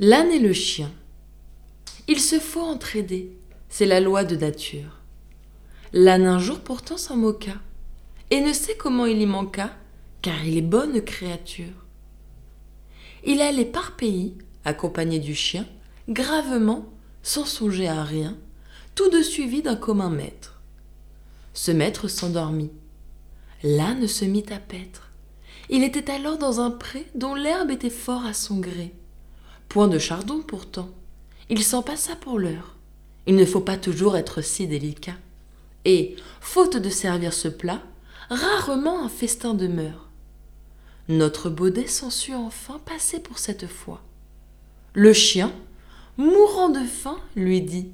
L'âne et le chien. Il se faut entraider, c'est la loi de nature. L'âne un jour pourtant s'en moqua, et ne sait comment il y manqua, car il est bonne créature. Il allait par pays, accompagné du chien, gravement, sans songer à rien, tout de suivi d'un commun maître. Ce maître s'endormit. L'âne se mit à paître. Il était alors dans un pré dont l'herbe était fort à son gré. Point de chardon pourtant. Il s'en passa pour l'heure. Il ne faut pas toujours être si délicat. Et, faute de servir ce plat, rarement un festin demeure. Notre baudet s'en sut enfin passer pour cette fois. Le chien, mourant de faim, lui dit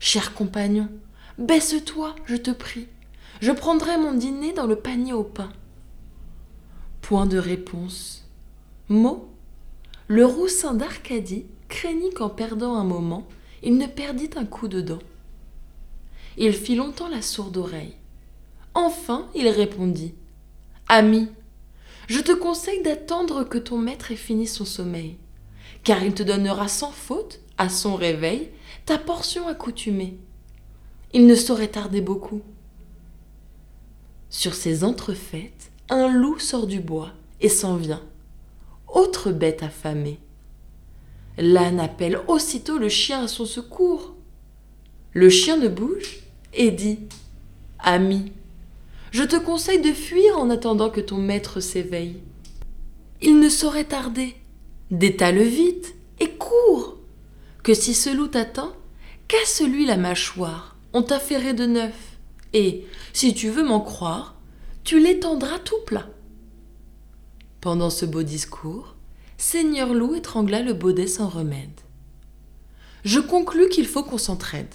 Cher compagnon, baisse-toi, je te prie. Je prendrai mon dîner dans le panier au pain. Point de réponse. Mot Le roussin d'Arcadie craignit qu'en perdant un moment, il ne perdit un coup de dent. Il fit longtemps la sourde oreille. Enfin, il répondit Ami, je te conseille d'attendre que ton maître ait fini son sommeil, car il te donnera sans faute, à son réveil, ta portion accoutumée. Il ne saurait tarder beaucoup. Sur ces entrefaites, un loup sort du bois et s'en vient. Autre bête affamée. L'âne appelle aussitôt le chien à son secours. Le chien ne bouge et dit Ami, je te conseille de fuir en attendant que ton maître s'éveille. Il ne saurait tarder. Détale vite et cours, que si ce loup t'attend, casse-lui la mâchoire, on t'a ferré de neuf, et, si tu veux m'en croire, tu l'étendras tout plat. Pendant ce beau discours, Seigneur Loup étrangla le baudet sans remède. Je conclus qu'il faut qu'on s'entraide.